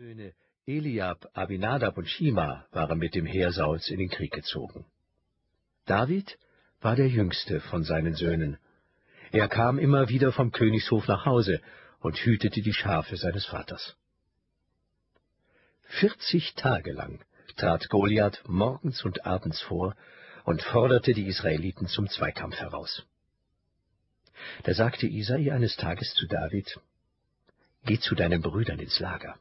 Söhne Eliab, Abinadab und Shima waren mit dem Heer Sauls in den Krieg gezogen. David war der jüngste von seinen Söhnen. Er kam immer wieder vom Königshof nach Hause und hütete die Schafe seines Vaters. Vierzig Tage lang trat Goliath morgens und abends vor und forderte die Israeliten zum Zweikampf heraus. Da sagte Isai eines Tages zu David, Geh zu deinen Brüdern ins Lager,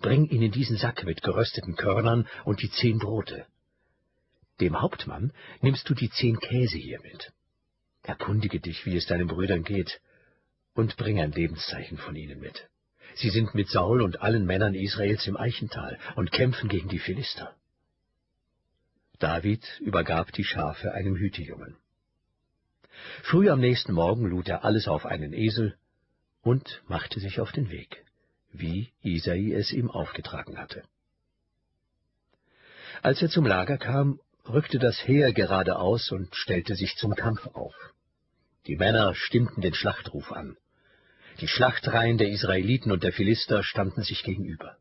bring ihnen diesen Sack mit gerösteten Körnern und die zehn Brote. Dem Hauptmann nimmst du die zehn Käse hier mit. Erkundige dich, wie es deinen Brüdern geht, und bring ein Lebenszeichen von ihnen mit. Sie sind mit Saul und allen Männern Israels im Eichental und kämpfen gegen die Philister. David übergab die Schafe einem Hütejungen. Früh am nächsten Morgen lud er alles auf einen Esel und machte sich auf den Weg, wie Isai es ihm aufgetragen hatte. Als er zum Lager kam, rückte das Heer geradeaus und stellte sich zum Kampf auf. Die Männer stimmten den Schlachtruf an. Die Schlachtreihen der Israeliten und der Philister standen sich gegenüber.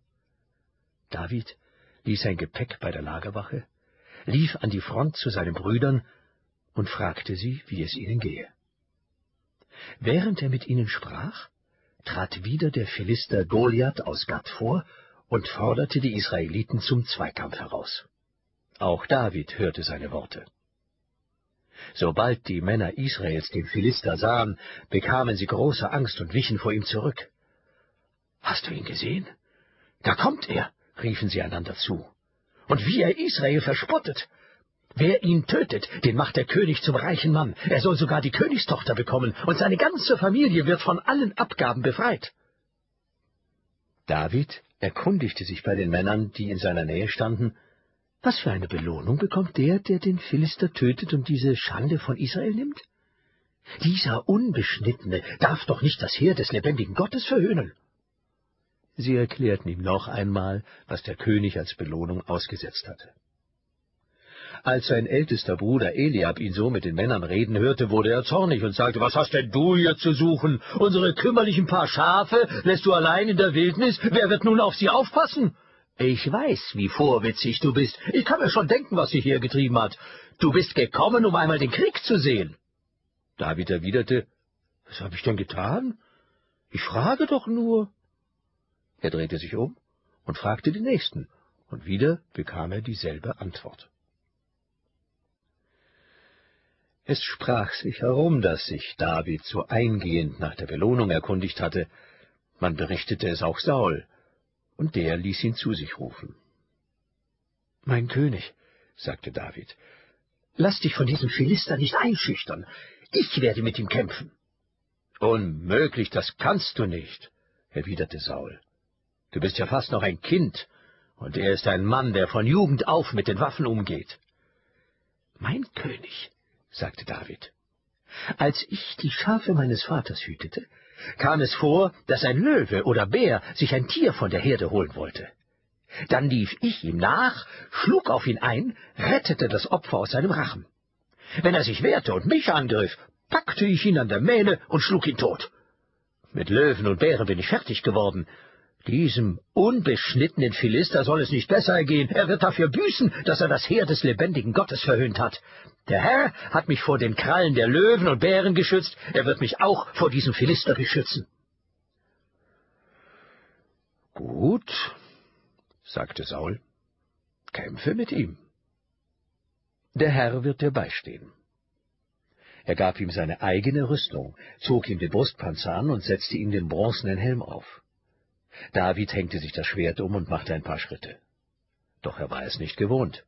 David ließ sein Gepäck bei der Lagerwache, lief an die Front zu seinen Brüdern und fragte sie, wie es ihnen gehe. Während er mit ihnen sprach, trat wieder der Philister Goliath aus Gad vor und forderte die Israeliten zum Zweikampf heraus. Auch David hörte seine Worte. Sobald die Männer Israels den Philister sahen, bekamen sie große Angst und wichen vor ihm zurück. Hast du ihn gesehen? Da kommt er, riefen sie einander zu. Und wie er Israel verspottet. Wer ihn tötet, den macht der König zum reichen Mann. Er soll sogar die Königstochter bekommen, und seine ganze Familie wird von allen Abgaben befreit. David erkundigte sich bei den Männern, die in seiner Nähe standen, was für eine Belohnung bekommt der, der den Philister tötet und diese Schande von Israel nimmt? Dieser Unbeschnittene darf doch nicht das Heer des lebendigen Gottes verhöhnen. Sie erklärten ihm noch einmal, was der König als Belohnung ausgesetzt hatte. Als sein ältester Bruder Eliab ihn so mit den Männern reden hörte, wurde er zornig und sagte, was hast denn du hier zu suchen? Unsere kümmerlichen paar Schafe lässt du allein in der Wildnis? Wer wird nun auf sie aufpassen? Ich weiß, wie vorwitzig du bist. Ich kann mir schon denken, was dich hier getrieben hat. Du bist gekommen, um einmal den Krieg zu sehen. David erwiderte, was habe ich denn getan? Ich frage doch nur. Er drehte sich um und fragte den Nächsten, und wieder bekam er dieselbe Antwort. Es sprach sich herum, dass sich David so eingehend nach der Belohnung erkundigt hatte. Man berichtete es auch Saul, und der ließ ihn zu sich rufen. Mein König, sagte David, lass dich von diesem Philister nicht einschüchtern. Ich werde mit ihm kämpfen. Unmöglich, das kannst du nicht, erwiderte Saul. Du bist ja fast noch ein Kind, und er ist ein Mann, der von Jugend auf mit den Waffen umgeht. Mein König, sagte David. Als ich die Schafe meines Vaters hütete, kam es vor, dass ein Löwe oder Bär sich ein Tier von der Herde holen wollte. Dann lief ich ihm nach, schlug auf ihn ein, rettete das Opfer aus seinem Rachen. Wenn er sich wehrte und mich angriff, packte ich ihn an der Mähne und schlug ihn tot. Mit Löwen und Bären bin ich fertig geworden, diesem unbeschnittenen Philister soll es nicht besser ergehen. Er wird dafür büßen, dass er das Heer des lebendigen Gottes verhöhnt hat. Der Herr hat mich vor den Krallen der Löwen und Bären geschützt, er wird mich auch vor diesem Philister beschützen. Gut, sagte Saul, kämpfe mit ihm. Der Herr wird dir beistehen. Er gab ihm seine eigene Rüstung, zog ihm den Brustpanzer an und setzte ihm den bronzenen Helm auf. David hängte sich das Schwert um und machte ein paar Schritte. Doch er war es nicht gewohnt.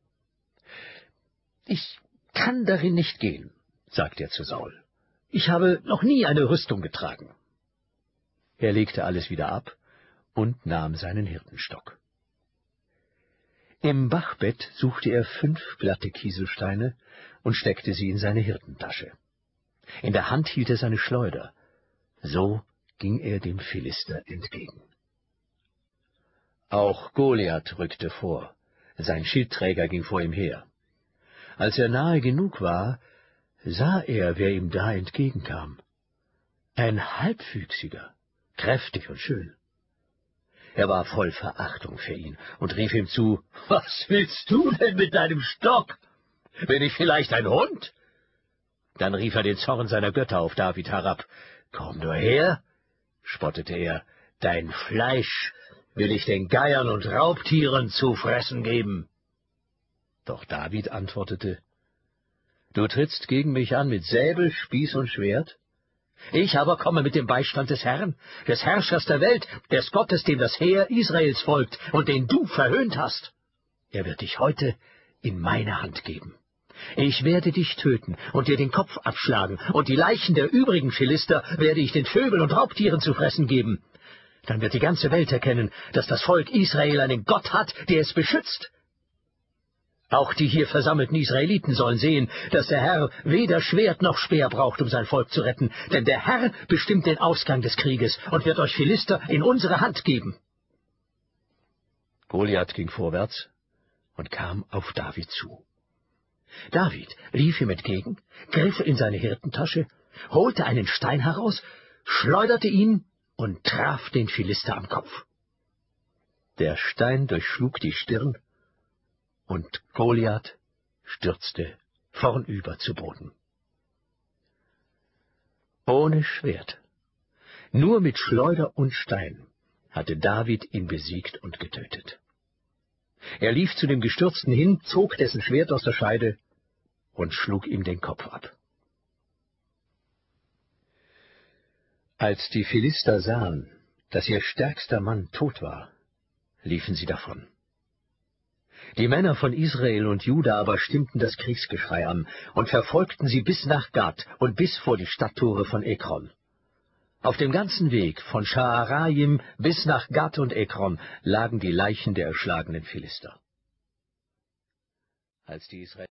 Ich kann darin nicht gehen, sagte er zu Saul. Ich habe noch nie eine Rüstung getragen. Er legte alles wieder ab und nahm seinen Hirtenstock. Im Bachbett suchte er fünf glatte Kieselsteine und steckte sie in seine Hirtentasche. In der Hand hielt er seine Schleuder. So ging er dem Philister entgegen. Auch Goliath rückte vor, sein Schildträger ging vor ihm her. Als er nahe genug war, sah er, wer ihm da entgegenkam. Ein Halbwüchsiger, kräftig und schön. Er war voll Verachtung für ihn und rief ihm zu, »Was willst du denn mit deinem Stock? Bin ich vielleicht ein Hund?« Dann rief er den Zorn seiner Götter auf David herab. »Komm nur her«, spottete er, »dein Fleisch will ich den Geiern und Raubtieren zu fressen geben.« Doch David antwortete, »Du trittst gegen mich an mit Säbel, Spieß und Schwert? Ich aber komme mit dem Beistand des Herrn, des Herrschers der Welt, des Gottes, dem das Heer Israels folgt und den du verhöhnt hast. Er wird dich heute in meine Hand geben. Ich werde dich töten und dir den Kopf abschlagen, und die Leichen der übrigen Philister werde ich den Vögeln und Raubtieren zu fressen geben. Dann wird die ganze Welt erkennen, dass das Volk Israel einen Gott hat, der es beschützt. Auch die hier versammelten Israeliten sollen sehen, dass der Herr weder Schwert noch Speer braucht, um sein Volk zu retten, denn der Herr bestimmt den Ausgang des Krieges und wird euch Philister in unsere Hand geben. Goliath ging vorwärts und kam auf David zu. David lief ihm entgegen, griff in seine Hirtentasche, holte einen Stein heraus, schleuderte ihn und traf den Philister am Kopf. Der Stein durchschlug die Stirn und Goliath stürzte vornüber zu Boden. Ohne Schwert, nur mit Schleuder und Stein hatte David ihn besiegt und getötet. Er lief zu dem Gestürzten hin, zog dessen Schwert aus der Scheide und schlug ihm den Kopf ab. Als die Philister sahen, dass ihr stärkster Mann tot war, liefen sie davon. Die Männer von Israel und Juda aber stimmten das Kriegsgeschrei an und verfolgten sie bis nach Gad und bis vor die Stadttore von Ekron. Auf dem ganzen Weg von Schaharaim bis nach Gad und Ekron lagen die Leichen der erschlagenen Philister. Als die Israel